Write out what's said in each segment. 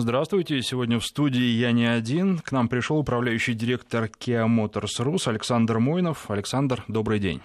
Здравствуйте. Сегодня в студии я не один. К нам пришел управляющий директор Kia Motors Rus Александр Мойнов. Александр, добрый день.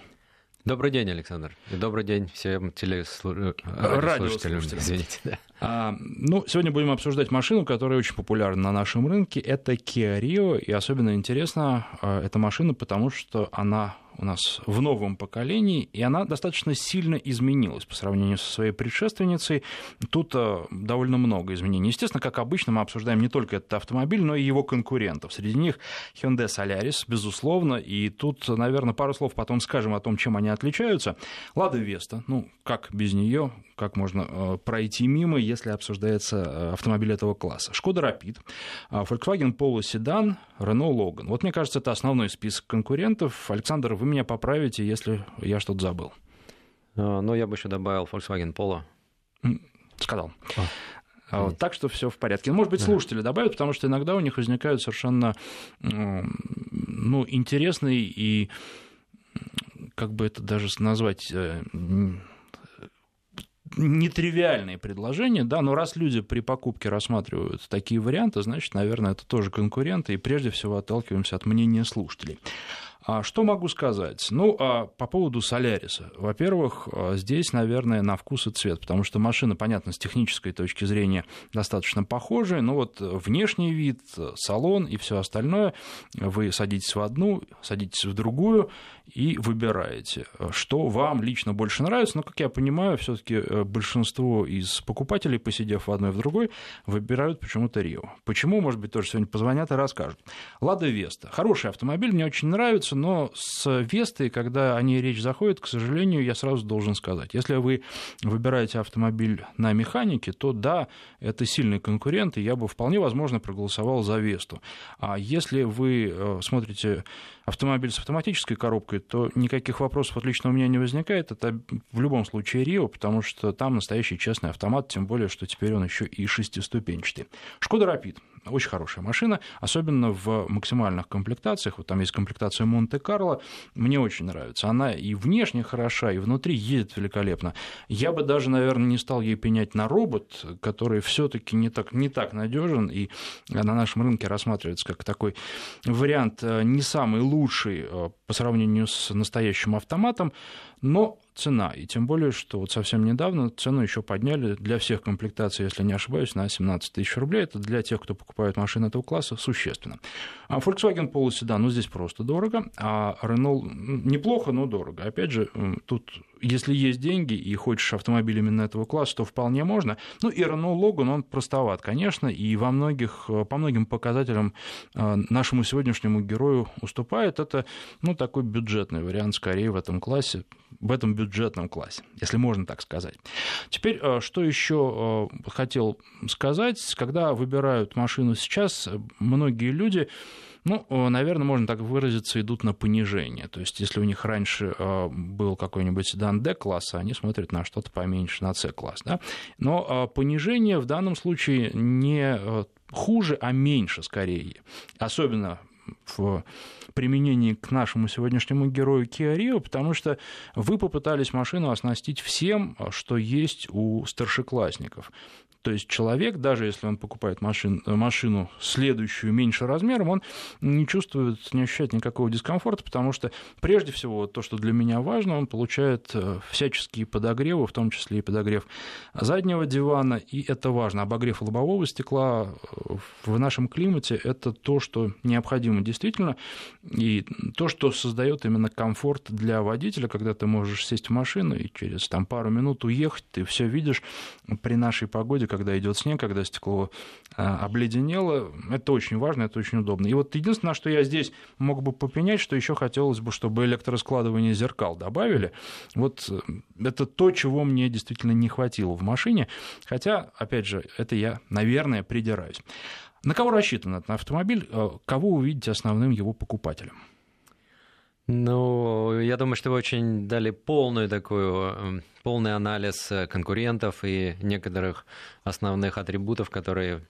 Добрый день, Александр. И добрый день всем телеслушателям. Э, радиослушателям. Извините. Да. А, ну, сегодня будем обсуждать машину, которая очень популярна на нашем рынке. Это Kia Rio. И особенно интересна а, эта машина, потому что она у нас в новом поколении, и она достаточно сильно изменилась по сравнению со своей предшественницей. Тут э, довольно много изменений. Естественно, как обычно, мы обсуждаем не только этот автомобиль, но и его конкурентов. Среди них Hyundai Solaris, безусловно, и тут, наверное, пару слов потом скажем о том, чем они отличаются. Лада Веста, ну, как без нее, как можно э, пройти мимо, если обсуждается э, автомобиль этого класса. Шкода Rapid, Volkswagen Polo Sedan, Renault Logan. Вот мне кажется, это основной список конкурентов. Александр, вы меня поправите, если я что-то забыл. А, ну, я бы еще добавил Volkswagen Polo. Сказал. А. а. Вот, так что все в порядке. Ну, может быть, слушатели добавят, потому что иногда у них возникают совершенно ну, интересные и как бы это даже назвать э, нетривиальные предложения, да, но раз люди при покупке рассматривают такие варианты, значит, наверное, это тоже конкуренты, и прежде всего отталкиваемся от мнения слушателей. А что могу сказать? Ну, а по поводу Соляриса. Во-первых, а, здесь, наверное, на вкус и цвет, потому что машина, понятно, с технической точки зрения достаточно похожая, но вот внешний вид, салон и все остальное, вы садитесь в одну, садитесь в другую и выбираете, что вам лично больше нравится. Но, как я понимаю, все таки э, большинство из покупателей, посидев в одной в другой, выбирают почему-то Рио. Почему, может быть, тоже сегодня позвонят и расскажут. Лада Веста. Хороший автомобиль, мне очень нравится но с Вестой, когда о ней речь заходит, к сожалению, я сразу должен сказать, если вы выбираете автомобиль на механике, то да, это сильный конкурент, и я бы вполне возможно проголосовал за Весту. А если вы э, смотрите автомобиль с автоматической коробкой, то никаких вопросов отлично у меня не возникает. Это в любом случае Рио, потому что там настоящий честный автомат, тем более, что теперь он еще и шестиступенчатый. Шкода Рапид очень хорошая машина, особенно в максимальных комплектациях. Вот там есть комплектация Монте-Карло, мне очень нравится. Она и внешне хороша, и внутри едет великолепно. Я бы даже, наверное, не стал ей пенять на робот, который все-таки не так, не так надежен и на нашем рынке рассматривается как такой вариант э, не самый лучший э, по сравнению с настоящим автоматом, но цена. И тем более, что вот совсем недавно цену еще подняли для всех комплектаций, если не ошибаюсь, на 17 тысяч рублей. Это для тех, кто покупает машины этого класса, существенно. А Volkswagen Polo Sedan, ну, здесь просто дорого, а Renault неплохо, но дорого. Опять же, тут если есть деньги и хочешь автомобиль именно этого класса, то вполне можно. Ну и Renault Logan, он простоват, конечно, и во многих, по многим показателям э, нашему сегодняшнему герою уступает. Это ну, такой бюджетный вариант скорее в этом классе, в этом бюджетном классе, если можно так сказать. Теперь, э, что еще э, хотел сказать, когда выбирают машину сейчас, многие люди ну, наверное, можно так выразиться, идут на понижение. То есть, если у них раньше э, был какой-нибудь седан D-класса, они смотрят на что-то поменьше, на C-класс. Да? Но э, понижение в данном случае не э, хуже, а меньше скорее. Особенно в применении к нашему сегодняшнему герою Kia Rio, потому что вы попытались машину оснастить всем, что есть у старшеклассников. То есть человек, даже если он покупает машин, машину следующую меньше размером, он не чувствует, не ощущает никакого дискомфорта, потому что прежде всего то, что для меня важно, он получает э, всяческие подогревы, в том числе и подогрев заднего дивана, и это важно. Обогрев лобового стекла э, в нашем климате – это то, что необходимо действительно, и то, что создает именно комфорт для водителя, когда ты можешь сесть в машину и через там, пару минут уехать, ты все видишь при нашей погоде, когда идет снег, когда стекло а, обледенело. Это очень важно, это очень удобно. И вот единственное, что я здесь мог бы попенять, что еще хотелось бы, чтобы электроскладывание зеркал добавили. Вот э, это то, чего мне действительно не хватило в машине. Хотя, опять же, это я, наверное, придираюсь. На кого рассчитан этот автомобиль? Э, кого увидите основным его покупателем? Ну, я думаю, что вы очень дали полную такую, эм, полный анализ э, конкурентов и некоторых основных атрибутов, которые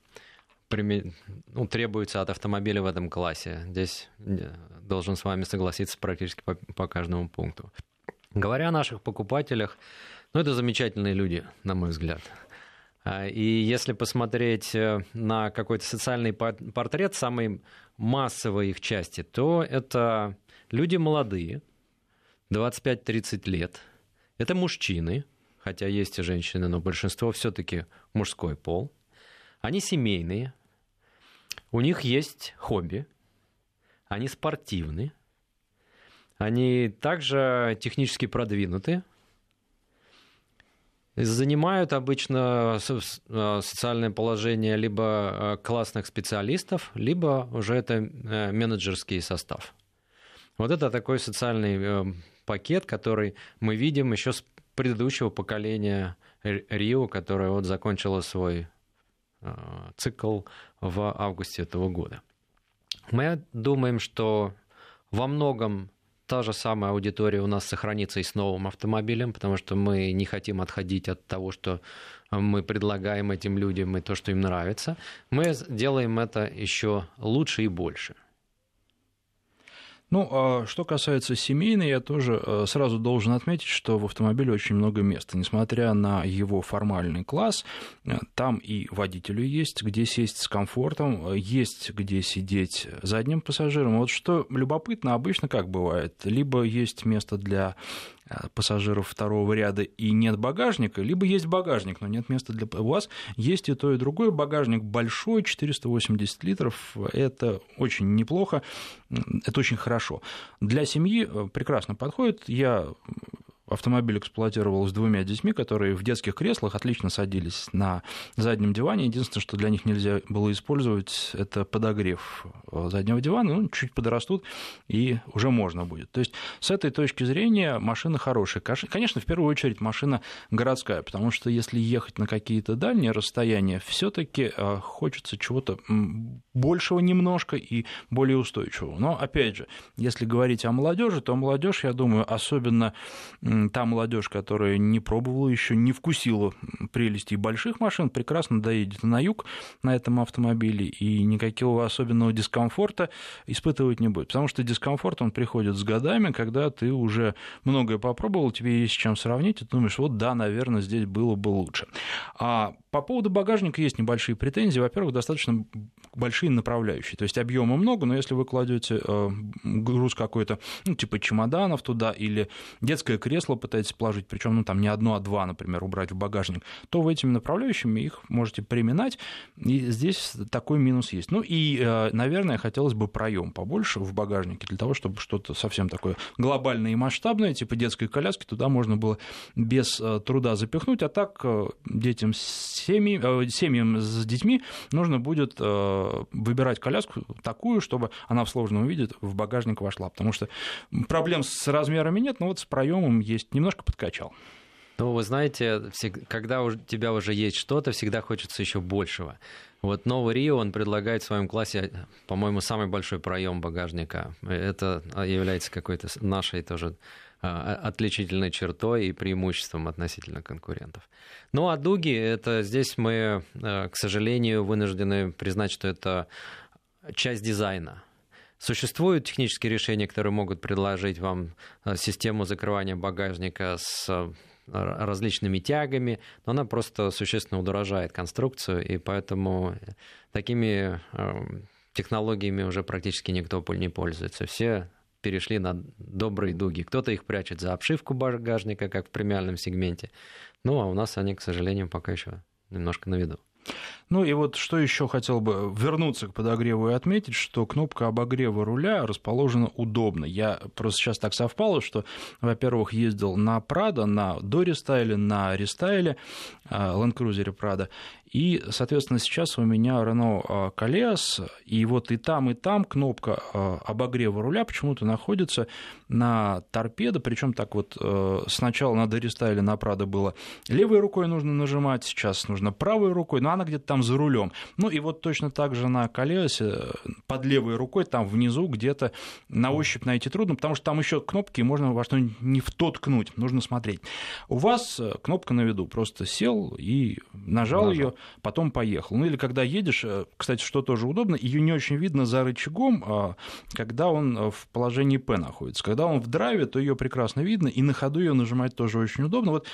ну, требуются от автомобиля в этом классе. Здесь должен с вами согласиться практически по, по каждому пункту. Говоря о наших покупателях, ну, это замечательные люди, на мой взгляд. А, и если посмотреть э, на какой-то социальный портрет самой массовой их части, то это люди молодые, 25-30 лет. Это мужчины, хотя есть и женщины, но большинство все-таки мужской пол. Они семейные, у них есть хобби, они спортивны, они также технически продвинуты, занимают обычно э, социальное положение либо э, классных специалистов, либо уже это э, менеджерский состав. Вот это такой социальный пакет, который мы видим еще с предыдущего поколения Рио, которое вот закончило свой цикл в августе этого года. Мы думаем, что во многом та же самая аудитория у нас сохранится и с новым автомобилем, потому что мы не хотим отходить от того, что мы предлагаем этим людям и то, что им нравится. Мы делаем это еще лучше и больше. Ну, а что касается семейной, я тоже э, сразу должен отметить, что в автомобиле очень много места. Несмотря на его формальный класс, э, там и водителю есть, где сесть с комфортом, э, есть где сидеть задним пассажиром. Вот что любопытно, обычно как бывает, либо есть место для пассажиров второго ряда и нет багажника, либо есть багажник, но нет места для... Вас есть и то, и другое. Багажник большой, 480 литров, это очень неплохо, это очень хорошо. Для семьи э, прекрасно подходит. Я автомобиль эксплуатировал с двумя детьми, которые в детских креслах отлично садились на заднем диване. Единственное, что для них нельзя было использовать, это подогрев заднего дивана. Ну, чуть подрастут, и уже можно будет. То есть, с этой точки зрения, машина хорошая. Конечно, в первую очередь, машина городская, потому что если ехать на какие-то дальние расстояния, все таки э, хочется чего-то большего немножко и более устойчивого. Но, опять же, если говорить о молодежи, то молодежь, я думаю, особенно та молодежь, которая не пробовала еще, не вкусила прелести больших машин, прекрасно доедет на юг на этом автомобиле и никакого особенного дискомфорта испытывать не будет. Потому что дискомфорт, он приходит с годами, когда ты уже многое попробовал, тебе есть с чем сравнить, и ты думаешь, вот да, наверное, здесь было бы лучше. А по поводу багажника есть небольшие претензии. Во-первых, достаточно большие направляющие. То есть объема много, но если вы кладете э, груз какой-то, ну, типа чемоданов туда или детское кресло пытаетесь положить, причем ну, там не одно, а два, например, убрать в багажник, то вы этими направляющими их можете приминать, и здесь такой минус есть. Ну и, э, наверное, хотелось бы проем побольше в багажнике для того, чтобы что-то совсем такое глобальное и масштабное, типа детской коляски, туда можно было без э, труда запихнуть, а так детям семьи, э, семьям с детьми нужно будет э, выбирать коляску такую, чтобы она в сложном виде в багажник вошла, потому что проблем с размерами нет, но вот с проемом. Немножко подкачал. Ну, вы знаете, когда у тебя уже есть что-то, всегда хочется еще большего. Вот новый Рио, он предлагает в своем классе, по-моему, самый большой проем багажника. Это является какой-то нашей тоже а, отличительной чертой и преимуществом относительно конкурентов. Ну а дуги, это здесь мы, э, к сожалению, вынуждены признать, что это часть дизайна. Существуют технические решения, которые могут предложить вам э, систему закрывания багажника с э, различными тягами, но она просто существенно удорожает конструкцию, и поэтому такими технологиями уже практически никто не пользуется. Все перешли на добрые дуги. Кто-то их прячет за обшивку багажника, как в премиальном сегменте. Ну, а у нас они, к сожалению, пока еще немножко на виду. Ну и вот что еще хотел бы вернуться к подогреву и отметить, что кнопка обогрева руля расположена удобно. Я просто сейчас так совпало, что, во-первых, ездил на Прада, на дорестайле, на рестайле, э, Land Cruiser Prado, и, соответственно, сейчас у меня Renault Калеас, и вот и там, и там кнопка э, обогрева руля почему-то находится на торпедо, причем так вот э, сначала на дорестайле на Прада было левой рукой нужно нажимать, сейчас нужно правой рукой, но она где-то там за рулем. Ну и вот точно так же на колесе э, под левой рукой, там внизу где-то на ощупь найти трудно, потому что там еще кнопки, можно во что-нибудь не в тот ткнуть, нужно смотреть. У вас кнопка на виду, просто сел и нажал, нажал. ее, потом поехал. Ну или когда едешь, э, кстати, что тоже удобно, ее не очень видно за рычагом, а, когда он в положении П находится. Когда он в драйве, то ее прекрасно видно, и на ходу ее нажимать тоже очень удобно. Вот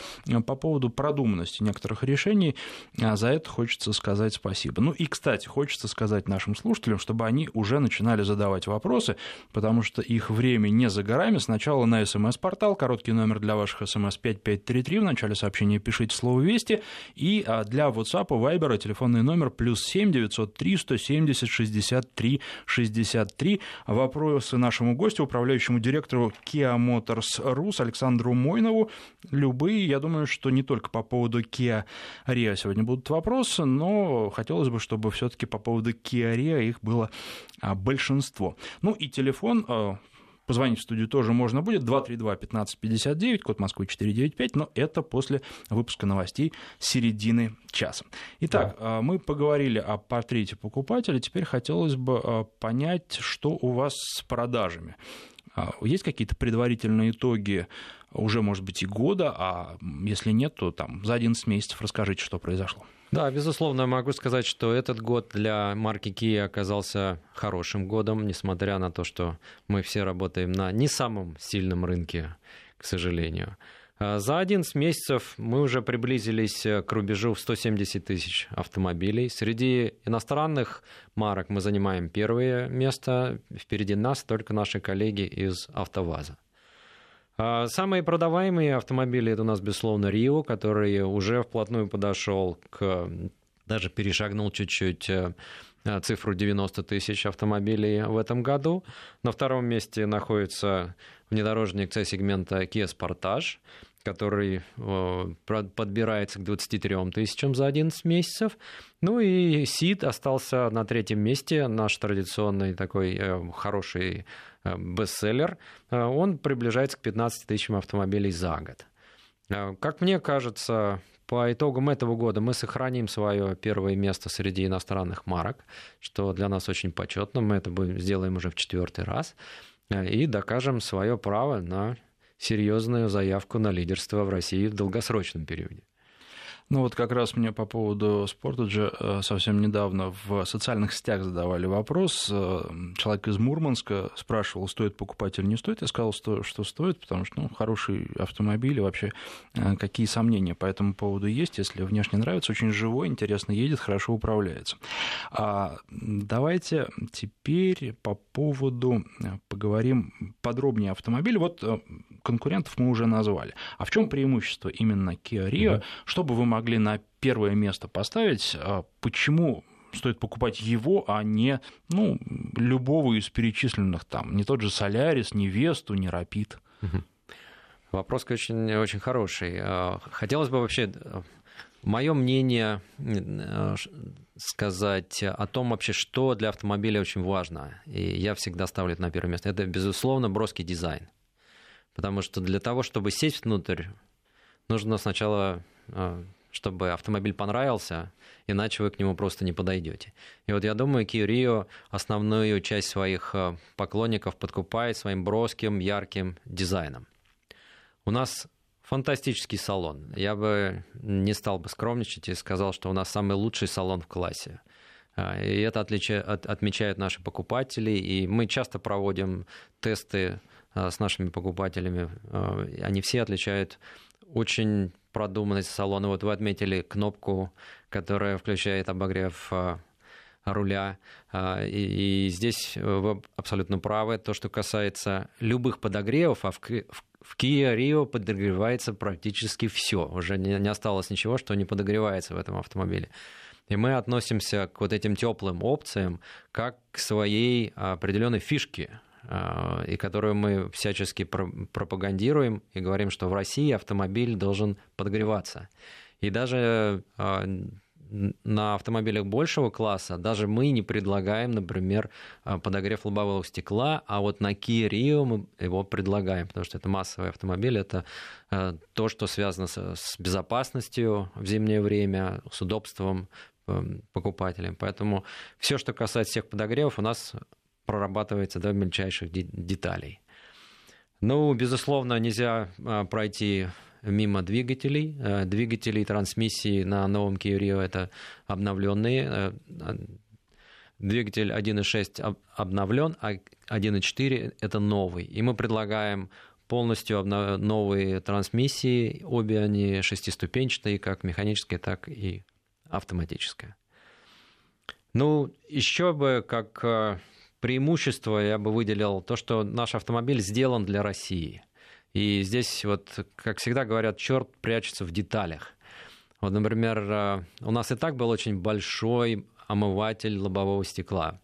по поводу продуманности некоторых решений за это хочется сказать спасибо. Ну и, кстати, хочется сказать нашим слушателям, чтобы они уже начинали задавать вопросы, потому что их время не за горами. Сначала на смс-портал, короткий номер для ваших смс 5533, в начале сообщения пишите слово «Вести», и а, для WhatsApp, Viber телефонный номер плюс 7 903 170 63 63. Вопросы нашему гостю, управляющему директору Kia Motors Rus Александру Мойнову. Любые, я думаю, что не только по поводу Kia Rio сегодня будут вопросы, но хотелось бы, чтобы все таки по поводу Kia Rio их было а, большинство. Ну и телефон а, Позвонить в студию тоже можно будет. 232-1559, код Москвы 495, но это после выпуска новостей середины часа. Итак, да. А, мы поговорили о портрете покупателя. Теперь хотелось бы понять, что у вас с продажами. Есть какие-то предварительные итоги уже, может быть, и года, а если нет, то там за 11 месяцев расскажите, что произошло. Да, безусловно, могу сказать, что этот год для марки Kia оказался хорошим годом, несмотря на то, что мы все работаем на не самом сильном рынке, к сожалению. А за 11 месяцев мы уже приблизились к рубежу в 170 тысяч автомобилей. Среди иностранных марок мы занимаем первое место. Впереди нас только наши коллеги из «АвтоВАЗа». А, самые продаваемые автомобили это у нас, безусловно, Рио, который уже вплотную подошел к даже перешагнул чуть-чуть э, цифру 90 тысяч автомобилей в этом году. На втором месте находится внедорожник C-сегмента Kia Sportage, который подбирается к 23 тысячам за 11 месяцев. Ну и Сид остался на третьем месте, наш традиционный такой э, хороший Э, бестселлер, э, он приближается к 15 тысячам автомобилей за год. Э, как мне кажется, по итогам этого года мы сохраним свое первое место среди иностранных марок, что для нас очень почетно. Мы это сделаем уже в четвертый раз и докажем свое право на серьезную заявку на лидерство в России в долгосрочном периоде. Ну вот как раз мне по поводу Спортеджа э, совсем недавно в социальных сетях задавали вопрос. Э, человек из Мурманска спрашивал, стоит покупать или не стоит. Я сказал, что, что стоит, потому что ну, хороший автомобиль и вообще э, какие сомнения по этому поводу есть. Если внешне нравится, очень живой, интересно едет, хорошо управляется. А давайте теперь по поводу поговорим подробнее автомобиль. Вот конкурентов мы уже назвали. А в чем преимущество именно Kia Rio? Чтобы вы могли могли на первое место поставить, а почему стоит покупать его, а не ну, любого из перечисленных там, не тот же Солярис, не Весту, не Рапид? Вопрос очень, очень хороший. А, хотелось бы вообще мое мнение э, сказать о том вообще, что для автомобиля очень важно. И я всегда ставлю это на первое место. Это, безусловно, броский дизайн. Потому что для того, чтобы сесть внутрь, нужно сначала а, чтобы автомобиль понравился, иначе вы к нему просто не подойдете. И вот я думаю, Kia Rio основную часть своих э, поклонников подкупает своим броским, ярким дизайном. У нас фантастический салон. Я бы не стал бы скромничать и сказал, что у нас самый лучший салон в классе. А, и это отлича... отмечают наши покупатели, и мы часто проводим тесты э, с нашими покупателями. Э, они все отличают очень продуманность салона. Вот вы отметили кнопку, которая включает обогрев а, руля. А, и, здесь вы абсолютно правы. То, что касается любых подогревов, а в, в Kia Rio подогревается практически все. Уже не, осталось ничего, что не подогревается в этом автомобиле. И мы относимся к вот этим теплым опциям как к своей определенной фишке и которую мы всячески пропагандируем и говорим, что в России автомобиль должен подогреваться. И даже а, на автомобилях большего класса даже мы не предлагаем, например, а, подогрев лобового стекла, а вот на Kia Rio мы его предлагаем, потому что это массовый автомобиль, это то, что связано с безопасностью в зимнее время, с удобством покупателям. Поэтому все, что касается всех подогревов, у нас прорабатывается до мельчайших деталей. Ну, безусловно, нельзя а, пройти мимо двигателей. Двигатели и трансмиссии на новом Kia Rio это обновленные. Двигатель 1.6 обновлен, а 1.4 это новый. И мы предлагаем полностью новые трансмиссии, обе они шестиступенчатые, как механическая, так и автоматическая. Ну, еще бы как э, преимущество я бы выделил то, что наш автомобиль сделан для России. И здесь вот, как всегда говорят, черт прячется в деталях. Вот, например, э, у нас и так был очень большой омыватель лобового стекла,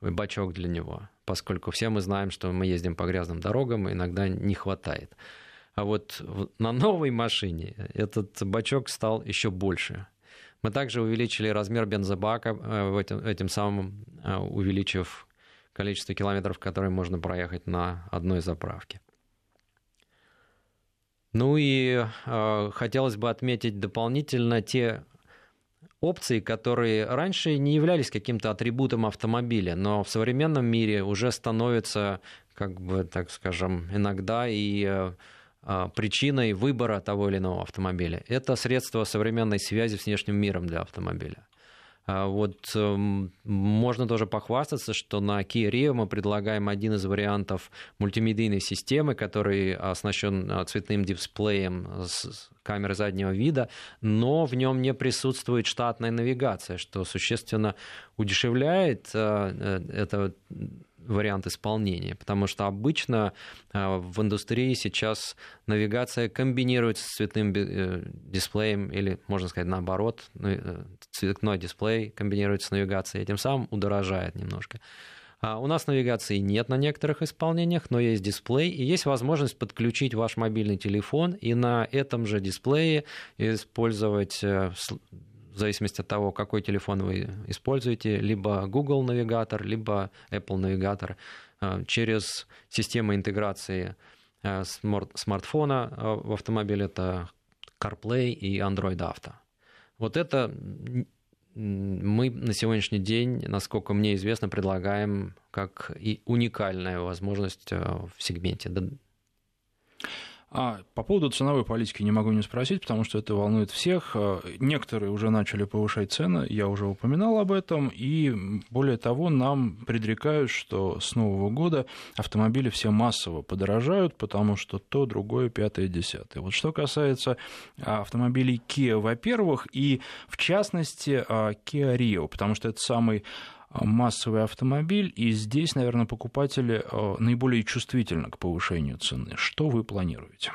бачок для него, поскольку все мы знаем, что мы ездим по грязным дорогам, иногда не хватает. А вот на новой машине этот бачок стал еще больше. Мы также увеличили размер бензобака, э, этим, самым э, увеличив количество километров, которые можно проехать на одной заправке. Ну и э, хотелось бы отметить дополнительно те опции, которые раньше не являлись каким-то атрибутом автомобиля, но в современном мире уже становятся, как бы, так скажем, иногда и э, а, причиной выбора того или иного автомобиля. Это средство современной связи с внешним миром для автомобиля. А вот эм, можно тоже похвастаться, что на Kia Rio мы предлагаем один из вариантов мультимедийной системы, который оснащен э, цветным дисплеем с камерой заднего вида, но в нем не присутствует штатная навигация, что существенно удешевляет э, это вариант исполнения, потому что обычно э, в индустрии сейчас навигация комбинируется с цветным э, дисплеем или, можно сказать, наоборот, э, цветной дисплей комбинируется с навигацией, и тем самым удорожает немножко. А у нас навигации нет на некоторых исполнениях, но есть дисплей, и есть возможность подключить ваш мобильный телефон и на этом же дисплее использовать в зависимости от того, какой телефон вы используете, либо Google навигатор, либо Apple навигатор, э, через систему интеграции э, смартфона э, в автомобиле это CarPlay и Android Auto. Вот это мы на сегодняшний день, насколько мне известно, предлагаем как и уникальная возможность в сегменте. А по поводу ценовой политики не могу не спросить, потому что это волнует всех. А, некоторые уже начали повышать цены, я уже упоминал об этом, и более того, нам предрекают, что с Нового года автомобили все массово подорожают, потому что то, другое, пятое, десятое. Вот что касается автомобилей Kia, во-первых, и в частности а, Kia Rio, потому что это самый массовый автомобиль, и здесь, наверное, покупатели э, наиболее чувствительны к повышению цены. Что вы планируете?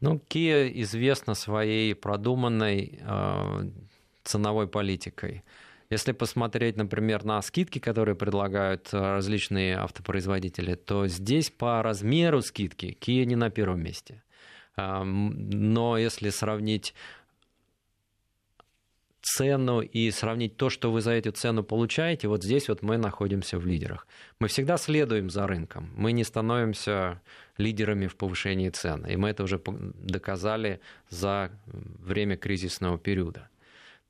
Ну, Kia известна своей продуманной э, ценовой политикой. Если посмотреть, например, на скидки, которые предлагают э, различные автопроизводители, то здесь по размеру скидки Kia не на первом месте. Но если сравнить цену и сравнить то, что вы за эту цену получаете, вот здесь вот мы находимся в лидерах. Мы всегда следуем за рынком. Мы не становимся лидерами в повышении цен. И мы это уже доказали за время кризисного периода.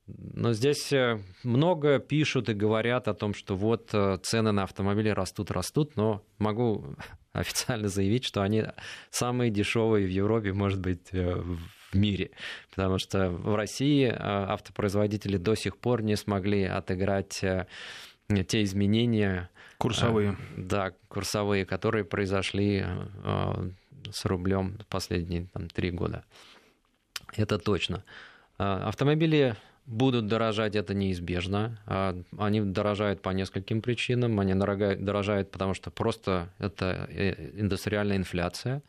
Но здесь э, много пишут и говорят о том, что вот э, цены на автомобили растут, растут, но могу официально заявить, что они самые дешевые в Европе, может быть, э, в мире. Потому что в России автопроизводители до сих пор не смогли отыграть те изменения. Курсовые. Да, курсовые, которые произошли с рублем последние там, три года. Это точно. Автомобили будут дорожать, это неизбежно. А, они дорожают по нескольким причинам. Они дорожают, потому что просто это э, индустриальная инфляция.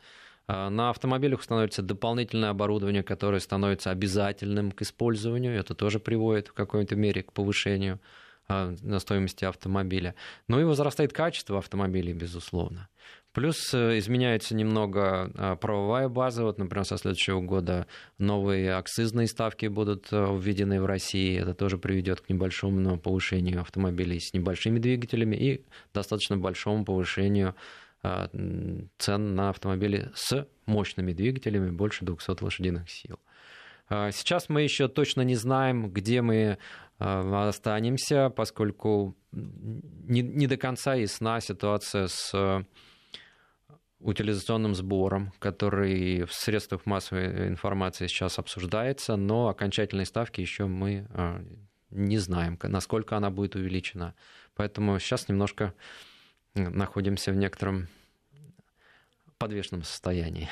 А, на автомобилях становится дополнительное оборудование, которое становится обязательным к использованию. Это тоже приводит в какой-то мере к повышению а, на стоимости автомобиля. Ну и возрастает качество автомобилей, безусловно. Плюс э, изменяется немного а, правовая база. Вот, например, со следующего года новые акцизные ставки будут э, введены в России. Это тоже приведет к небольшому повышению автомобилей с небольшими двигателями и достаточно большому повышению цен на автомобили с мощными двигателями больше 200 лошадиных сил. А, сейчас мы еще точно не знаем, где мы останемся, поскольку не, не до конца ясна ситуация с утилизационным сбором, который в средствах массовой информации сейчас обсуждается, но окончательной ставки еще мы не знаем, насколько она будет увеличена. Поэтому сейчас немножко находимся в некотором подвешенном состоянии.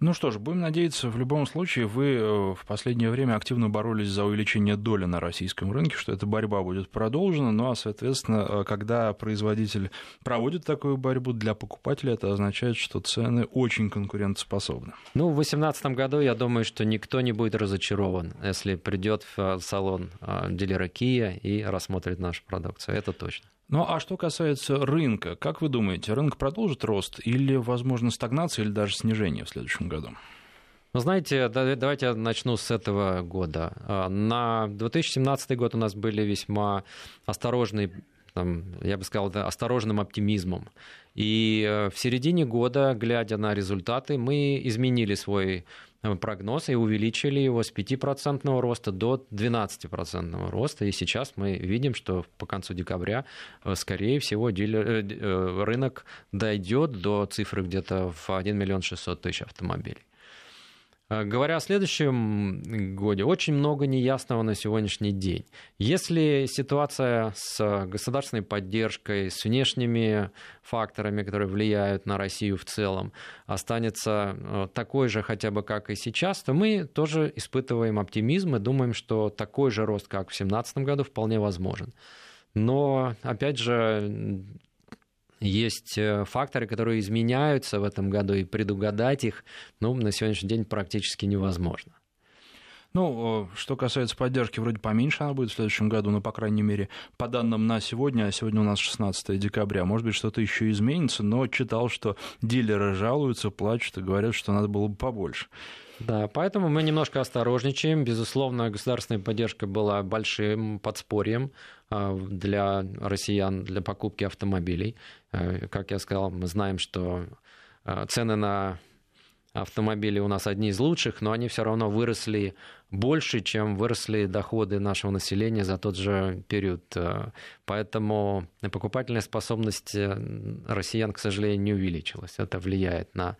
Ну что ж, будем надеяться, в любом случае вы э, в последнее время активно боролись за увеличение доли на российском рынке, что эта борьба будет продолжена, ну а, соответственно, э, когда производитель проводит такую борьбу для покупателя, это означает, что цены очень конкурентоспособны. Ну, в 2018 году, я думаю, что никто не будет разочарован, если придет в салон э, дилера Kia и рассмотрит нашу продукцию, это точно. Ну а что касается рынка, как вы думаете, рынок продолжит рост или, возможно, стагнация или даже снижение в следующем году? Ну, знаете, давайте я начну с этого года. А, на 2017 год у нас были весьма осторожные там, я бы сказал, осторожным оптимизмом. И э, в середине года, глядя на результаты, мы изменили свой прогноз и увеличили его с 5% роста до 12% роста. И сейчас мы видим, что по концу декабря, э, скорее всего, э, рынок дойдет до цифры где-то в 1 миллион 600 тысяч автомобилей. Э, говоря о следующем годе, очень много неясного на сегодняшний день. Если ситуация с государственной поддержкой, с внешними факторами, которые влияют на Россию в целом, останется э, такой же хотя бы как и сейчас, то мы тоже испытываем оптимизм и думаем, что такой же рост, как в 2017 году, вполне возможен. Но, опять же, есть э, факторы, которые изменяются в этом году, и предугадать их ну, на сегодняшний день практически невозможно. Ну, что касается поддержки, вроде поменьше она будет в следующем году, но, по крайней мере, по данным на сегодня, а сегодня у нас 16 декабря, может быть, что-то еще изменится, но читал, что дилеры жалуются, плачут и говорят, что надо было бы побольше. Да, поэтому мы немножко осторожничаем. Безусловно, государственная поддержка была большим подспорьем для россиян для покупки автомобилей. Э, как я сказал, мы знаем, что а, цены на автомобили у нас одни из лучших, но они все равно выросли больше, чем выросли доходы нашего населения за тот же период. Э, поэтому покупательная способность э, россиян, к сожалению, не увеличилась. Это влияет на э,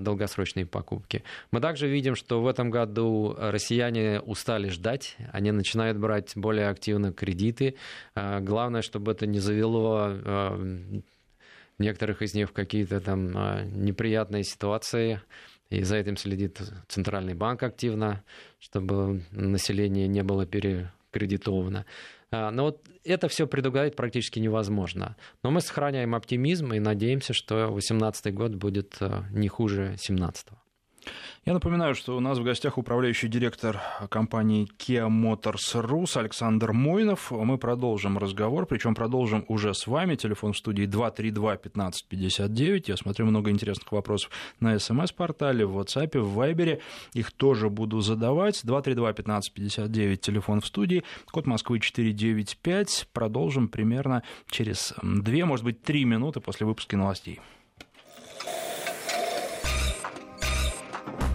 долгосрочные покупки. Мы также видим, что в этом году россияне устали ждать, они начинают брать более активно кредиты. Главное, чтобы это не завело некоторых из них в какие-то там неприятные ситуации, и за этим следит Центральный банк активно, чтобы население не было перекредитовано. А, но вот это все предугадать практически невозможно. Но мы сохраняем оптимизм и надеемся, что 2018 год будет а, не хуже 2017. Я напоминаю, что у нас в гостях управляющий директор компании Kia Motors Rus Александр Мойнов. Мы продолжим разговор, причем продолжим уже с вами. Телефон в студии 232-1559. Я смотрю много интересных вопросов на смс-портале, в WhatsApp, в Viber. Их тоже буду задавать. 232-1559, телефон в студии, код Москвы 495. Продолжим примерно через 2, может быть, 3 минуты после выпуска новостей.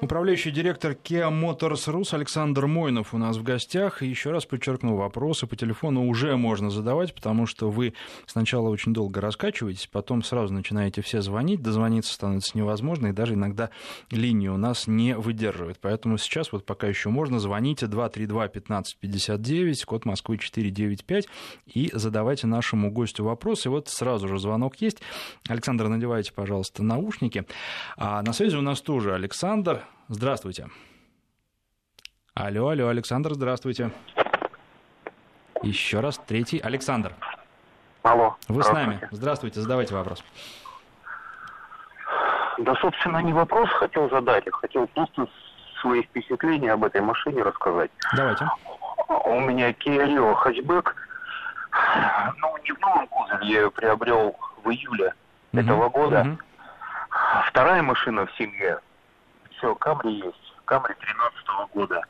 Управляющий директор Kia Motors Rus Александр Мойнов у нас в гостях. И еще раз подчеркну, вопросы по телефону уже можно задавать, потому что вы сначала очень долго раскачиваетесь, потом сразу начинаете все звонить, дозвониться становится невозможно, и даже иногда линии у нас не выдерживают. Поэтому сейчас вот пока еще можно, звоните 232-1559, код Москвы 495, и задавайте нашему гостю вопросы. Вот сразу же звонок есть. Александр, надевайте, пожалуйста, наушники. А на связи у нас тоже Александр. Здравствуйте. Алло, алло, Александр, здравствуйте. Еще раз, третий, Александр. Алло. Вы с нами. Здравствуйте, задавайте вопрос. Да, собственно, не вопрос хотел задать, а хотел просто свои впечатления об этой машине рассказать. Давайте. У меня Kia Rio хэтчбэк. Ну, не в новом кузове, я ее приобрел в июле угу. этого года. Угу. Вторая машина в семье все, Камри есть. Камри 13 года.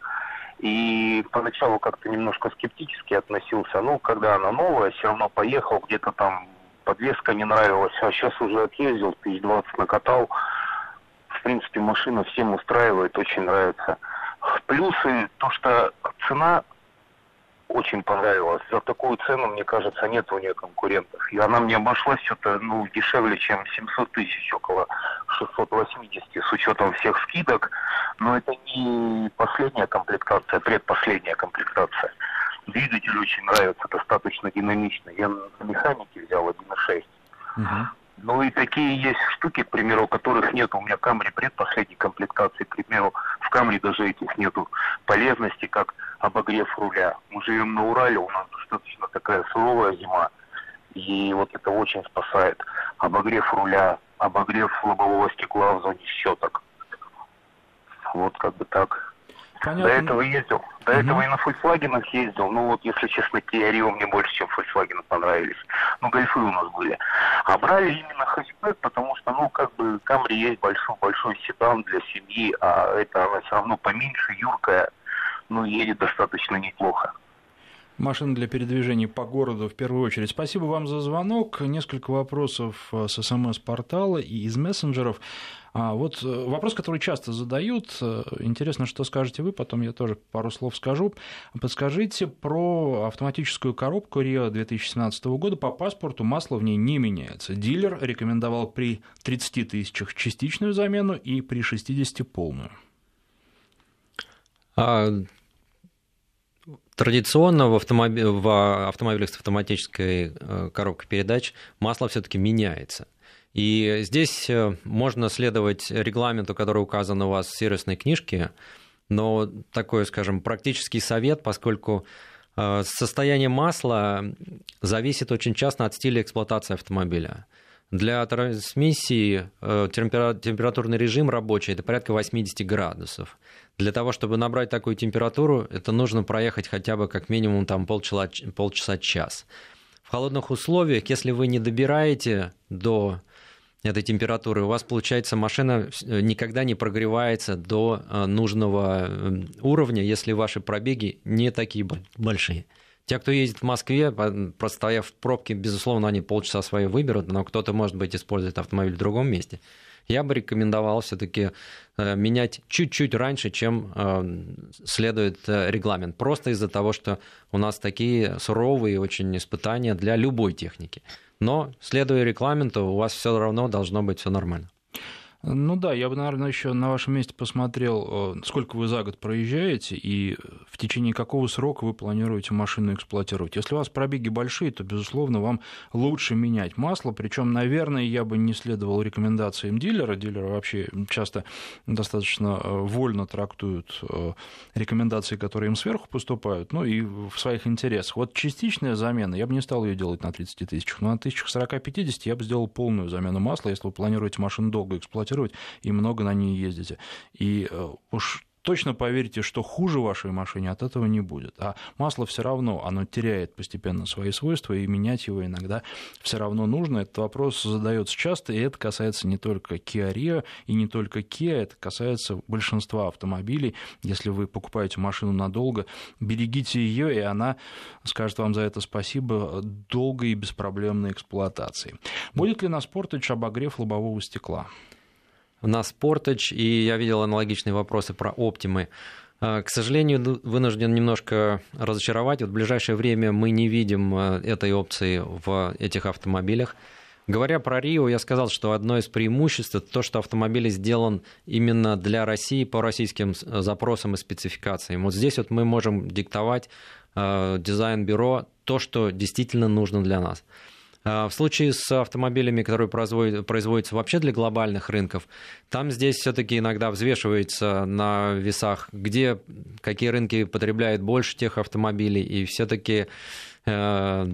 И поначалу как-то немножко скептически относился. Ну, когда она новая, все равно поехал, где-то там подвеска не нравилась. А сейчас уже отъездил, тысяч двадцать накатал. В принципе, машина всем устраивает, очень нравится. Плюсы, то, что цена очень понравилась. За такую цену, мне кажется, нет у нее конкурентов. И она мне обошлась что-то ну, дешевле, чем 700 тысяч, около 680 с учетом всех скидок. Но это не последняя комплектация, предпоследняя комплектация. Двигатель очень нравится, достаточно динамично. Я на механике взял 1.6. Угу. Ну и такие есть штуки, к примеру, которых нет у меня Камри предпоследней комплектации. К примеру, в Камри даже этих нету полезности, как обогрев руля. Мы живем на Урале, у нас достаточно такая суровая зима. И вот это очень спасает. Обогрев руля, обогрев лобового стекла в зоне щеток. Вот как бы так. Понятно. До этого ездил. До угу. этого и на Volkswagen ездил. Ну вот, если честно, Kia Rio мне больше, чем Volkswagen понравились. Ну, гольфы у нас были. А брали именно хэтчбэк, потому что, ну, как бы, Камри есть большой, большой седан для семьи, а это она все равно поменьше, юркая, ну, едет достаточно неплохо. Машина для передвижения по городу в первую очередь. Спасибо вам за звонок. Несколько вопросов э, с СМС-портала и из мессенджеров. А вот э, вопрос, который часто задают, э, интересно, что скажете вы, потом я тоже пару слов скажу. Подскажите про автоматическую коробку Рио 2017 года. По паспорту масло в ней не меняется. Дилер рекомендовал при 30 тысячах частичную замену и при 60 полную. А, Традиционно в, автомобиль, в автомобилях с автоматической э, коробкой передач масло все-таки меняется. И здесь э, можно следовать регламенту, который указан у вас в сервисной книжке, но такой, скажем, практический совет, поскольку э, состояние масла зависит очень часто от стиля эксплуатации автомобиля. Для трансмиссии температурный режим рабочий это порядка 80 градусов. Для того, чтобы набрать такую температуру, это нужно проехать хотя бы как минимум там полчаса, полчаса час. В холодных условиях, если вы не добираете до этой температуры, у вас получается машина никогда не прогревается до э, нужного э, уровня, если ваши пробеги не такие большие. Те, кто ездит в Москве, простояв в пробке, безусловно, они полчаса свои выберут, но кто-то, может быть, использует автомобиль в другом месте я бы рекомендовал все-таки э, менять чуть-чуть раньше, чем э, следует э, регламент. Просто из-за того, что у нас такие суровые очень испытания для любой техники. Но, следуя регламенту, у вас все равно должно быть все нормально. Ну да, я бы, наверное, еще на вашем месте посмотрел, э, сколько вы за год проезжаете и в течение какого срока вы планируете машину эксплуатировать. Если у вас пробеги большие, то, безусловно, вам лучше менять масло. Причем, наверное, я бы не следовал рекомендациям дилера. Дилеры вообще часто достаточно э, вольно трактуют э, рекомендации, которые им сверху поступают, ну и в своих интересах. Вот частичная замена, я бы не стал ее делать на 30 тысячах, но на 1040-50 я бы сделал полную замену масла, если вы планируете машину долго эксплуатировать эксплуатировать и много на ней ездите. И э, уж точно поверьте, что хуже вашей машине от этого не будет. А масло все равно, оно теряет постепенно свои свойства, и менять его иногда все равно нужно. Этот вопрос задается часто, и это касается не только Kia Rio и не только Kia, это касается большинства автомобилей. Если вы покупаете машину надолго, берегите ее, и она скажет вам за это спасибо долгой и беспроблемной эксплуатации. Будет ли на Sportage обогрев лобового стекла? На Sportage, и я видел аналогичные вопросы про оптимы. А, к сожалению, вынужден немножко разочаровать. Вот в ближайшее время мы не видим а, этой опции в этих автомобилях. Говоря про Рио, я сказал, что одно из преимуществ это то, что автомобиль сделан именно для России по российским запросам и спецификациям. Вот здесь вот мы можем диктовать а, дизайн-бюро то, что действительно нужно для нас. А, в случае с автомобилями, которые производятся вообще для глобальных рынков, там здесь все-таки иногда взвешивается на весах, где какие рынки потребляют больше тех автомобилей, и все-таки э,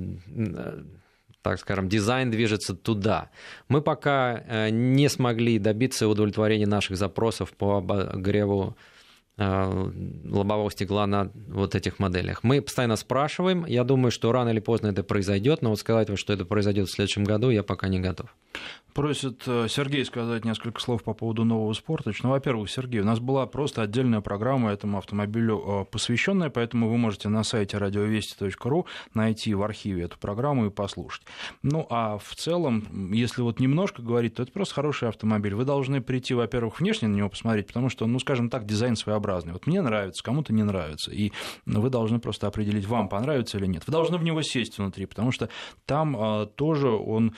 так скажем, дизайн движется туда. Мы пока э, не смогли добиться удовлетворения наших запросов по обогреву лобового стекла на вот этих моделях. Мы постоянно спрашиваем. Я думаю, что рано или поздно это произойдет, но вот сказать, что это произойдет в следующем году, я пока не готов. Просит э, Сергей сказать несколько слов по поводу нового спорта. Ну, во-первых, Сергей, у нас была просто отдельная программа этому автомобилю э, посвященная, поэтому вы можете на сайте радиовести.ру найти в архиве эту программу и послушать. Ну, а в целом, если вот немножко говорить, то это просто хороший автомобиль. Вы должны прийти, во-первых, внешне на него посмотреть, потому что, ну, скажем так, дизайн своеобразный. Вот мне нравится, кому-то не нравится. И вы должны просто определить, вам понравится или нет. Вы должны в него сесть внутри, потому что там а, тоже он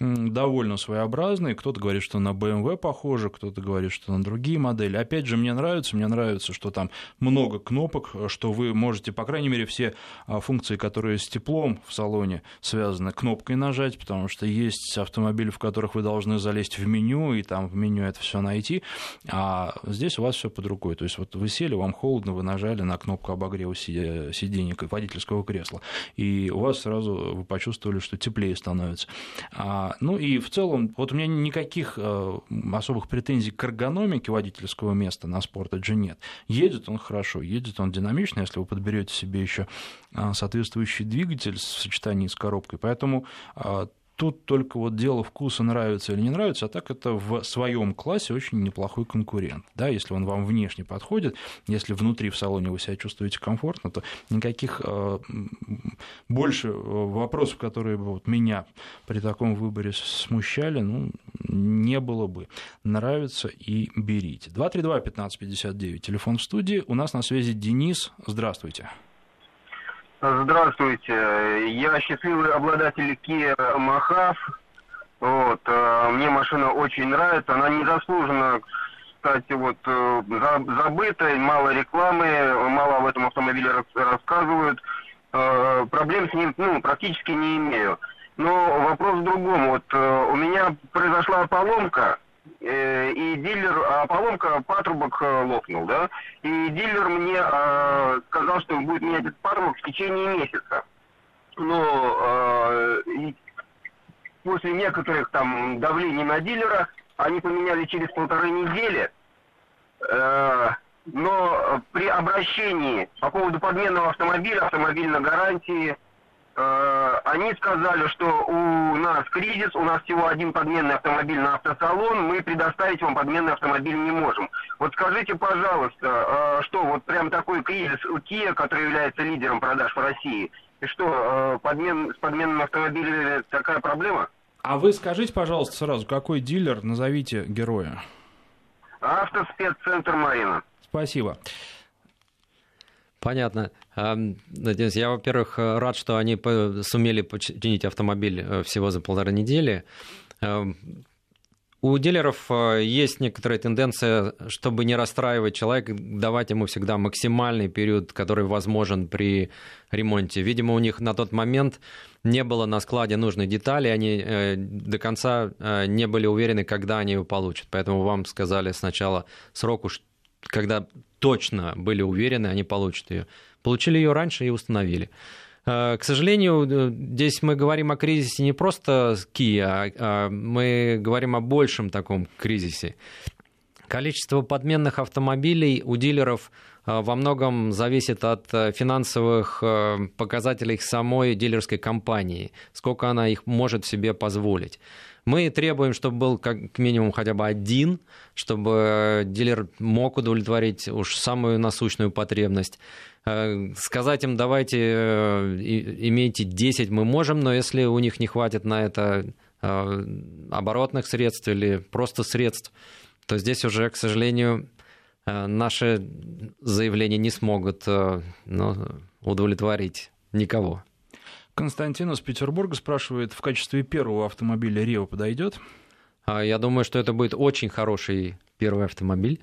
довольно своеобразный. Кто-то говорит, что на BMW похоже, кто-то говорит, что на другие модели. Опять же, мне нравится, мне нравится, что там много кнопок, что вы можете, по крайней мере, все а, функции, которые с теплом в салоне связаны, кнопкой нажать, потому что есть автомобили, в которых вы должны залезть в меню, и там в меню это все найти, а здесь у вас все под рукой. То есть вот вы сели, вам холодно, вы нажали на кнопку обогрева сиденья водительского кресла, и у вас сразу вы почувствовали, что теплее становится. А ну и в целом, вот у меня никаких э, особых претензий к эргономике водительского места на Edge нет. Едет он хорошо, едет он динамично, если вы подберете себе еще э, соответствующий двигатель в сочетании с коробкой. Поэтому э, Тут только вот дело вкуса, нравится или не нравится, а так это в своем классе очень неплохой конкурент. Да, если он вам внешне подходит, если внутри в салоне вы себя чувствуете комфортно, то никаких э, больше э, вопросов, которые бы вот меня при таком выборе смущали, ну, не было бы. Нравится и берите. 232-1559, телефон в студии. У нас на связи Денис. Здравствуйте. Здравствуйте. Я счастливый обладатель Kia Mahav. Вот. Э, мне машина очень нравится. Она незаслуженно, кстати, вот э, забыта, мало рекламы, мало об этом автомобиле рассказывают. Э, проблем с ним ну, практически не имею. Но вопрос в другом. Вот у меня произошла поломка и дилер, а поломка патрубок э, лопнул, да, и дилер мне э, сказал, что он будет менять этот патрубок в течение месяца. Но э, после некоторых там давлений на дилера, они поменяли через полторы недели, э, но при обращении по поводу подменного автомобиля, автомобиль на гарантии, Э, они сказали, что у нас кризис, у нас всего один подменный автомобиль на автосалон, мы предоставить вам подменный автомобиль не можем. Вот скажите, пожалуйста, э, что вот прям такой кризис у Kia, который является лидером продаж в России, и что э, подмен, с подменным автомобилем такая проблема? А вы скажите, пожалуйста, сразу, какой дилер, назовите героя? Автоспеццентр Марина. Спасибо. Понятно. Денис, я, во-первых, рад, что они сумели починить автомобиль э, всего за полторы недели. У дилеров э, есть некоторая тенденция, чтобы не расстраивать человека, давать ему всегда максимальный период, который возможен при ремонте. Видимо, у них на тот момент не было на складе нужной детали, они э, до конца не были уверены, когда они ее получат. Поэтому вам сказали сначала срок, когда точно были уверены, они получат ее. Получили ее раньше и установили. Э, к сожалению, э, здесь мы говорим о кризисе не просто Kia, а, а мы говорим о большем таком кризисе. Количество подменных автомобилей у дилеров э, во многом зависит от финансовых показателей самой дилерской компании, сколько она их может себе позволить. Мы требуем, чтобы был как минимум хотя бы один, чтобы дилер мог удовлетворить уж самую насущную потребность. Э, сказать им, давайте э, имейте 10 мы можем, но если у них не хватит на это э, оборотных средств или просто средств, то здесь уже, к сожалению, наши заявления не смогут ну, удовлетворить никого. Константин из Петербурга спрашивает, в качестве первого автомобиля Рио подойдет? А, я думаю, что это будет очень хороший первый автомобиль.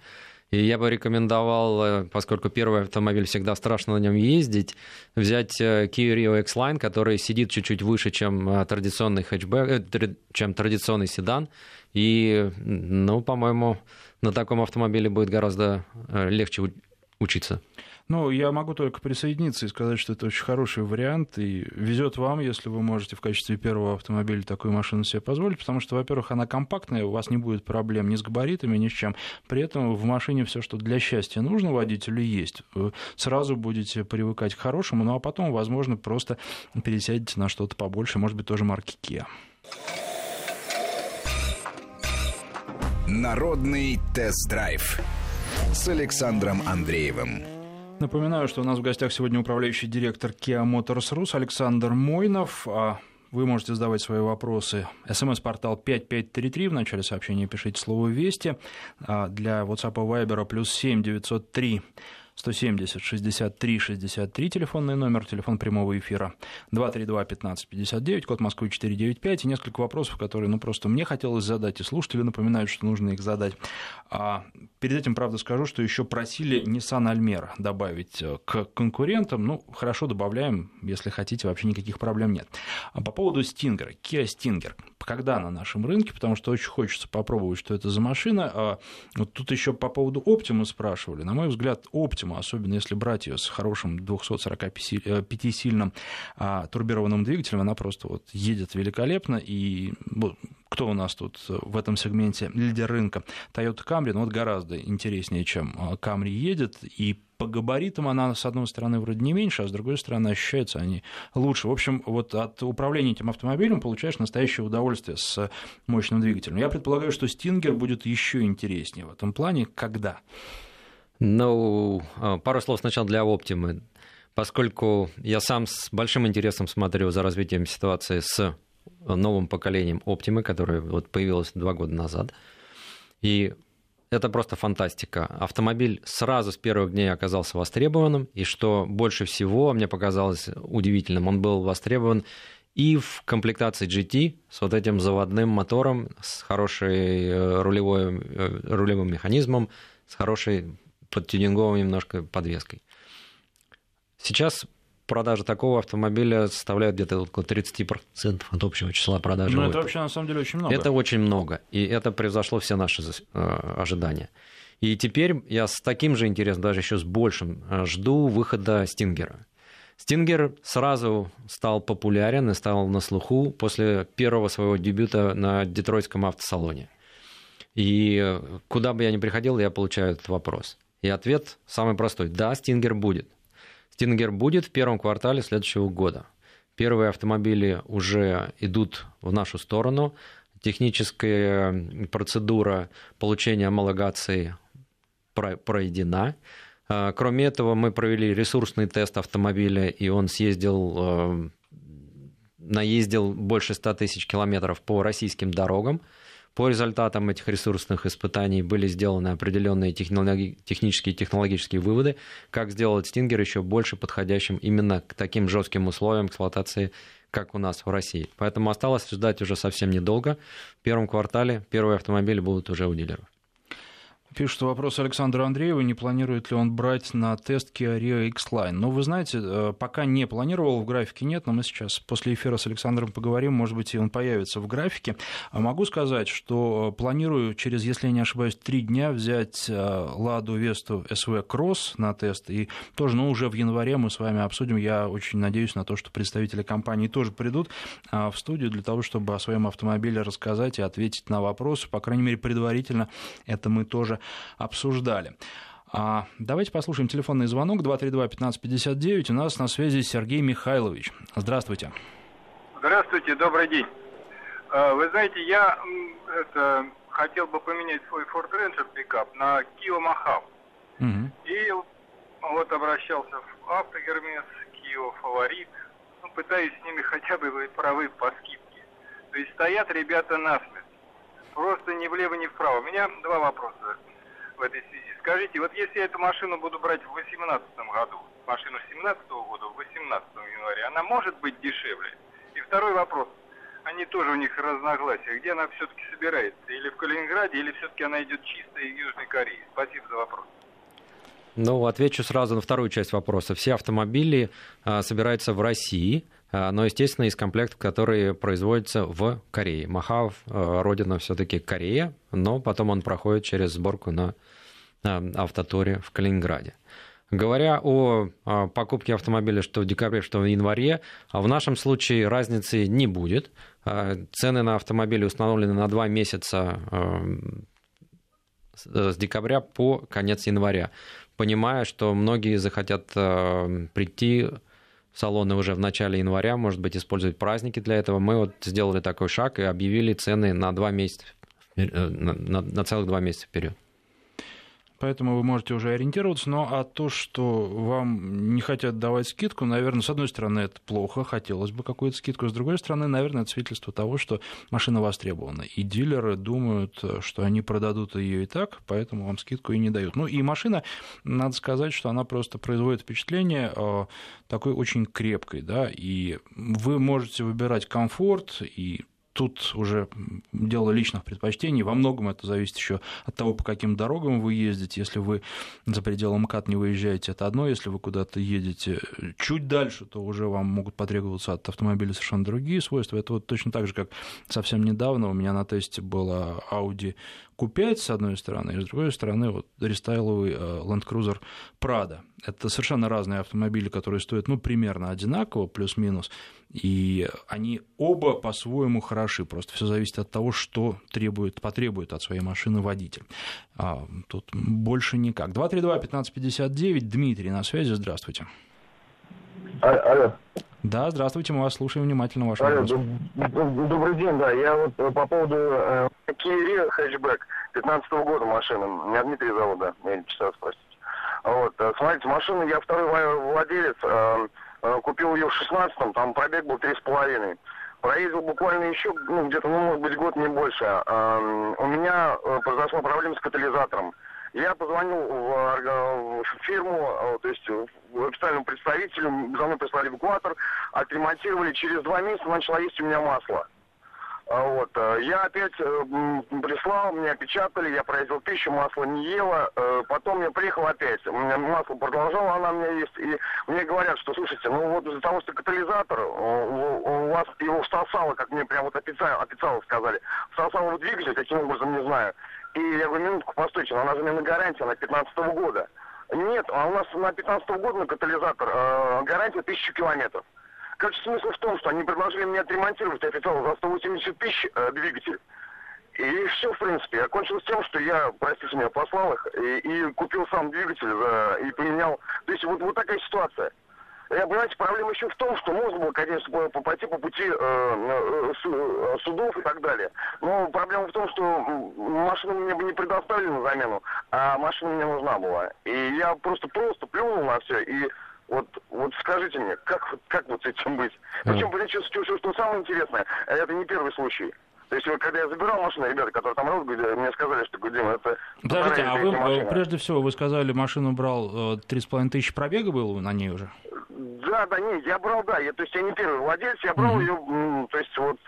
И я бы рекомендовал, э, поскольку первый автомобиль всегда страшно на нем ездить, взять э, Kia Rio X-Line, который сидит чуть-чуть выше, чем э, традиционный хэтчбэк, чем традиционный седан. И, ну, по-моему, на таком автомобиле будет гораздо легче учиться. Ну, я могу только присоединиться и сказать, что это очень хороший вариант, и везет вам, если вы можете в качестве первого автомобиля такую машину себе позволить, потому что, во-первых, она компактная, у вас не будет проблем ни с габаритами, ни с чем. При этом в машине все, что для счастья нужно водителю, есть. Вы сразу будете привыкать к хорошему, ну а потом, возможно, просто пересядете на что-то побольше, может быть, тоже марки Kia. Народный тест-драйв с Александром Андреевым. Напоминаю, что у нас в гостях сегодня управляющий директор Kia Motors Rus Александр Мойнов. А вы можете задавать свои вопросы. СМС-портал 5533. В начале сообщения пишите слово «Вести». А для WhatsApp Viber плюс 7 903 170 63 63, телефонный номер, телефон прямого эфира 232 15 59, код Москвы 495, и несколько вопросов, которые, ну, просто мне хотелось задать, и слушатели напоминают, что нужно их задать. А перед этим, правда, скажу, что еще просили Nissan Almera добавить э, к конкурентам, ну, хорошо, добавляем, если хотите, вообще никаких проблем нет. А по поводу Stinger, Kia Stinger, когда на нашем рынке, потому что очень хочется попробовать, что это за машина. А вот тут еще по поводу Optima спрашивали. На мой взгляд, Optima, особенно если брать ее с хорошим 245-сильным а, турбированным двигателем, она просто вот едет великолепно, и кто у нас тут в этом сегменте лидер рынка? Toyota Camry, ну вот гораздо интереснее, чем а, Camry едет, и по габаритам она, с одной стороны, вроде не меньше, а с другой стороны, ощущаются они лучше. В общем, вот от управления этим автомобилем получаешь настоящее удовольствие с мощным двигателем. Я предполагаю, что Стингер будет еще интереснее в этом плане. Когда? Ну, а, пару слов сначала для Оптимы. Поскольку я сам с большим интересом смотрю за развитием ситуации с новым поколением Оптимы, которое вот появилось два года назад. И это просто фантастика. Автомобиль сразу с первых дней оказался востребованным, и что больше всего мне показалось удивительным, он был востребован и в комплектации GT с вот этим заводным мотором, с хорошей э, рулевой, э, рулевым механизмом, с хорошей подтюнинговой немножко подвеской. Сейчас продажи такого автомобиля составляют где-то около 30% от общего числа продаж. Ну, это вообще на самом деле очень много. Это очень много, и это превзошло все наши э, ожидания. И теперь я с таким же интересом, даже еще с большим, э, жду выхода Стингера. Стингер сразу стал популярен и стал на слуху после первого своего дебюта на Детройтском автосалоне. И куда бы я ни приходил, я получаю этот вопрос. И ответ самый простой. Да, Стингер будет. Стингер будет в первом квартале следующего года. Первые автомобили уже идут в нашу сторону. Техническая процедура получения homологации пройдена. А, кроме этого, мы провели ресурсный тест автомобиля, и он съездил, э, наездил больше 100 тысяч километров по российским дорогам. По результатам этих ресурсных испытаний были сделаны определенные технологи- технические и технологические выводы, как сделать Стингер еще больше подходящим именно к таким жестким условиям эксплуатации, как у нас в России. Поэтому осталось ждать уже совсем недолго. В первом квартале первые автомобили будут уже у дилеров. Пишет вопрос Александра Андреева, не планирует ли он брать на тест Kia Rio X-Line. Ну, вы знаете, э, пока не планировал, в графике нет, но мы сейчас после эфира с Александром поговорим, может быть, и он появится в графике. А могу сказать, что планирую через, если я не ошибаюсь, три дня взять Ладу Весту СВ Кросс на тест, и тоже, ну, уже в январе мы с вами обсудим. Я очень надеюсь на то, что представители компании тоже придут в студию для того, чтобы о своем автомобиле рассказать и ответить на вопросы. По крайней мере, предварительно это мы тоже обсуждали. А давайте послушаем телефонный звонок 232-1559. У нас на связи Сергей Михайлович. Здравствуйте. Здравствуйте, добрый день. А, вы знаете, я это, хотел бы поменять свой Ford Ranger пикап на Kia Mahav. Угу. И вот обращался в Автогермес, Kia Фаворит. Ну, пытаюсь с ними хотя бы правы по скидке. То есть стоят ребята насмерть. Просто ни влево, ни вправо. У меня два вопроса в этой связи. Скажите, вот если я эту машину буду брать в 2018 году, машину 2017 года в 18 января, она может быть дешевле? И второй вопрос. Они тоже у них разногласия. Где она все-таки собирается? Или в Калининграде, или все-таки она идет чисто из Южной Кореи? Спасибо за вопрос. Ну, отвечу сразу на вторую часть вопроса. Все автомобили а, собираются в России, но, естественно, из комплектов, которые производятся в Корее. Махав, а, родина все-таки Корея, но потом он проходит через сборку на автоторе в Калининграде. Говоря о покупке автомобиля что в декабре, что в январе, в нашем случае разницы не будет. Цены на автомобили установлены на два месяца с декабря по конец января понимая, что многие захотят э, прийти салоны уже в начале января, может быть, использовать праздники для этого, мы вот сделали такой шаг и объявили цены на два месяца на, на, на целых два месяца вперед поэтому вы можете уже ориентироваться. Но а то, что вам не хотят давать скидку, наверное, с одной стороны, это плохо, хотелось бы какую-то скидку, с другой стороны, наверное, это свидетельство того, что машина востребована. И дилеры думают, что они продадут ее и так, поэтому вам скидку и не дают. Ну и машина, надо сказать, что она просто производит впечатление э, такой очень крепкой, да, и вы можете выбирать комфорт и тут уже дело личных предпочтений. Во многом это зависит еще от того, по каким дорогам вы ездите. Если вы за пределы МКАД не выезжаете, это одно. Если вы куда-то едете чуть дальше, то уже вам могут потребоваться от автомобиля совершенно другие свойства. Это вот точно так же, как совсем недавно у меня на тесте была Audi Q5 с одной стороны, и с другой стороны вот рестайловый э, Land Cruiser Prado. Это совершенно разные автомобили, которые стоят ну, примерно одинаково, плюс-минус, и они оба по-своему хороши, просто все зависит от того, что требует, потребует от своей машины водитель. А, тут больше никак. 232-1559, Дмитрий на связи, здравствуйте. А, алло. Да, здравствуйте, мы вас слушаем внимательно, ваш Алло. Добрый день, да, я вот э, по поводу э, Kia хэтчбэк 15 -го года машины, меня Дмитрий зовут, да, я не читал, простите. Вот, э, смотрите, машину я второй владелец, э, э, купил ее в 16-м, там пробег был три с половиной. Проездил буквально еще, ну, где-то, ну, может быть, год, не больше. Э, у меня произошла проблема с катализатором. Я позвонил в, в фирму, то есть в официальному представителю, за мной прислали эвакуатор, отремонтировали, через два месяца начала есть у меня масло. А вот. Э, я опять э, прислал, мне опечатали, я произвел пищу, масло не ела. Потом я приехал опять. У меня масло продолжало, она у меня есть. И мне говорят, что, слушайте, ну вот из-за того, что катализатор, у вас его всосало, как мне прям вот официально, официально сказали, всосало в двигатель, каким образом, не знаю. И я говорю, минутку, постойте, но она же мне на гарантии, она 15 -го года. Нет, а у нас на 15 -го года на катализатор э, гарантия 1000 километров. Короче, смысл в том, что они предложили мне отремонтировать официально за 180 тысяч э, двигатель. И все, в принципе, окончилось тем, что я, простите меня, послал их и, и купил сам двигатель за, и поменял. То есть вот, вот такая ситуация. Я, понимаете, проблема еще в том, что можно было, конечно, пойти по пути э, э, э, судов и так далее. Но проблема в том, что машину мне бы не предоставили на замену, а машина мне нужна была. И я просто-просто плюнул на все и вот, вот скажите мне, как, как вот с этим быть? Причем, причем, что, что самое интересное, это не первый случай. То есть, когда я забирал машину, ребята, которые там работают, мне сказали, что, Дима, это... Подождите, а вы, машина. прежде всего, вы сказали, машину брал 3,5 тысячи пробега было на ней уже? Да, да, нет, я брал, да, я, то есть я не первый владелец, я брал угу. ее, то есть вот,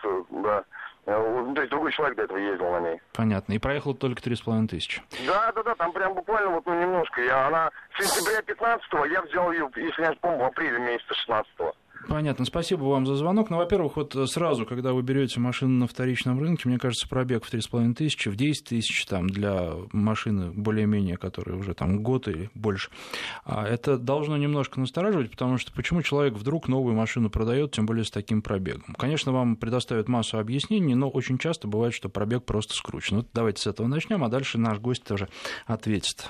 да. Э, то есть другой человек до этого ездил на ней. Понятно. И проехал только три с половиной тысячи. Да, да, да, там прям буквально вот ну, немножко. Я, она с сентября 15-го, я взял ее, если я помню, в апреле месяца 16-го. Понятно, спасибо вам за звонок. Ну, во-первых, вот сразу, когда вы берете машину на вторичном рынке, мне кажется, пробег в 3,5 тысячи, в 10 тысяч там, для машины более-менее, которая уже там год или больше, а это должно немножко настораживать, потому что почему человек вдруг новую машину продает, тем более с таким пробегом? Конечно, вам предоставят массу объяснений, но очень часто бывает, что пробег просто скручен. Вот давайте с этого начнем, а дальше наш гость тоже ответит.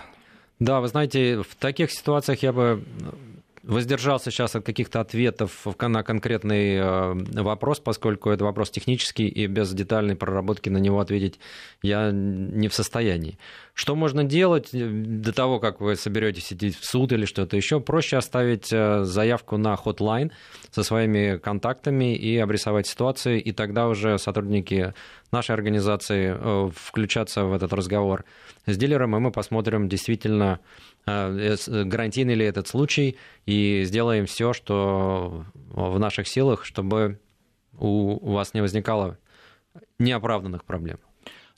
Да, вы знаете, в таких ситуациях я бы воздержался сейчас от каких-то ответов на конкретный э, вопрос, поскольку это вопрос технический, и без детальной проработки на него ответить я не в состоянии. Что можно делать э, до того, как вы соберетесь идти в суд или что-то еще? Проще оставить э, заявку на hotline со своими контактами и обрисовать ситуацию, и тогда уже сотрудники нашей организации включатся в этот разговор с дилером, и мы посмотрим действительно, Э, гарантийный ли этот случай, и сделаем все, что в наших силах, чтобы у вас не возникало неоправданных проблем.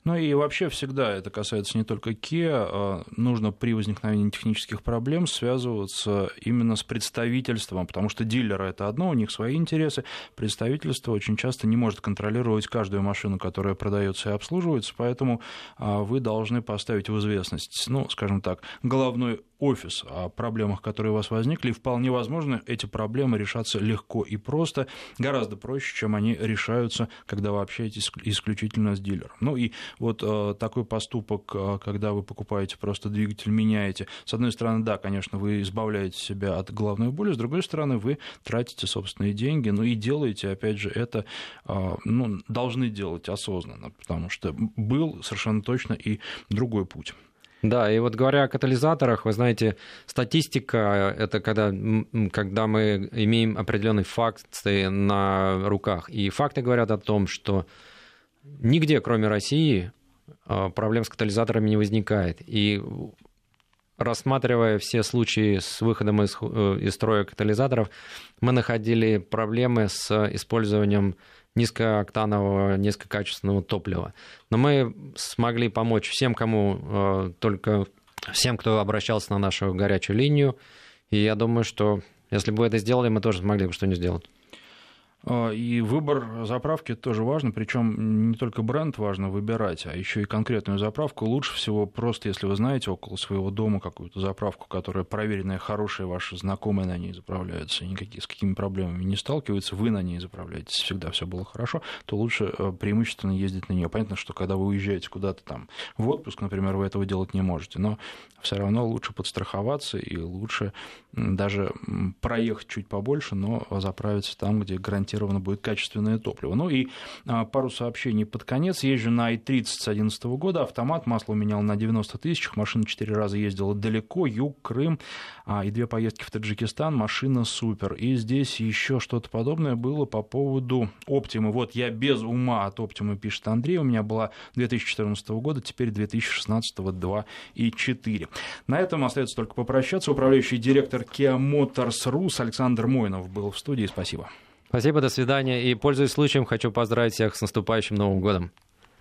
Ну и вообще всегда, это касается не только Kia, а нужно при возникновении технических проблем связываться именно с представительством, потому что дилеры это одно, у них свои интересы, представительство очень часто не может контролировать каждую машину, которая продается и обслуживается, поэтому а, вы должны поставить в известность, ну, скажем так, головной офис о проблемах, которые у вас возникли, и вполне возможно, эти проблемы решатся легко и просто, гораздо проще, чем они решаются, когда вы общаетесь исключительно с дилером. Ну и вот э, такой поступок, э, когда вы покупаете просто двигатель, меняете, с одной стороны, да, конечно, вы избавляете себя от головной боли, с другой стороны, вы тратите собственные деньги, ну и делаете, опять же, это э, ну, должны делать осознанно, потому что был совершенно точно и другой путь. Да, и вот говоря о катализаторах, вы знаете, статистика – это когда, когда мы имеем определенные факты на руках. И факты говорят о том, что нигде, кроме России, а, проблем с катализаторами не возникает. И рассматривая все случаи с выходом из, э, из строя катализаторов, мы находили проблемы с использованием низкооктанового, низкокачественного топлива. Но мы смогли помочь всем, кому э, только всем, кто обращался на нашу горячую линию. И я думаю, что если бы это сделали, мы тоже смогли бы что-нибудь сделать. А, и выбор заправки тоже важно, причем не только бренд важно выбирать, а еще и конкретную заправку. Лучше всего просто, если вы знаете около своего дома какую-то заправку, которая проверенная, хорошая, ваши знакомые на ней заправляются, никакие, с какими проблемами не сталкиваются, вы на ней заправляетесь, всегда все было хорошо, то лучше э, преимущественно ездить на нее. Понятно, что когда вы уезжаете куда-то там в отпуск, например, вы этого делать не можете, но все равно лучше подстраховаться и лучше даже проехать чуть побольше, но заправиться там, где гарантированно будет качественное топливо. Ну и а, пару сообщений под конец. Езжу на i30 с 2011 года, автомат, масло менял на 90 тысячах, машина 4 раза ездила далеко, юг, Крым, а, и две поездки в Таджикистан, машина супер. И здесь еще что-то подобное было по поводу Оптимы. Вот я без ума от Оптимы, пишет Андрей, у меня была 2014 года, теперь 2016 2 и 4. На этом остается только попрощаться. Управляющий директор Kia Motors Rus Александр Мойнов был в студии. Спасибо. Спасибо, до свидания. И, пользуясь случаем, хочу поздравить всех с наступающим Новым годом.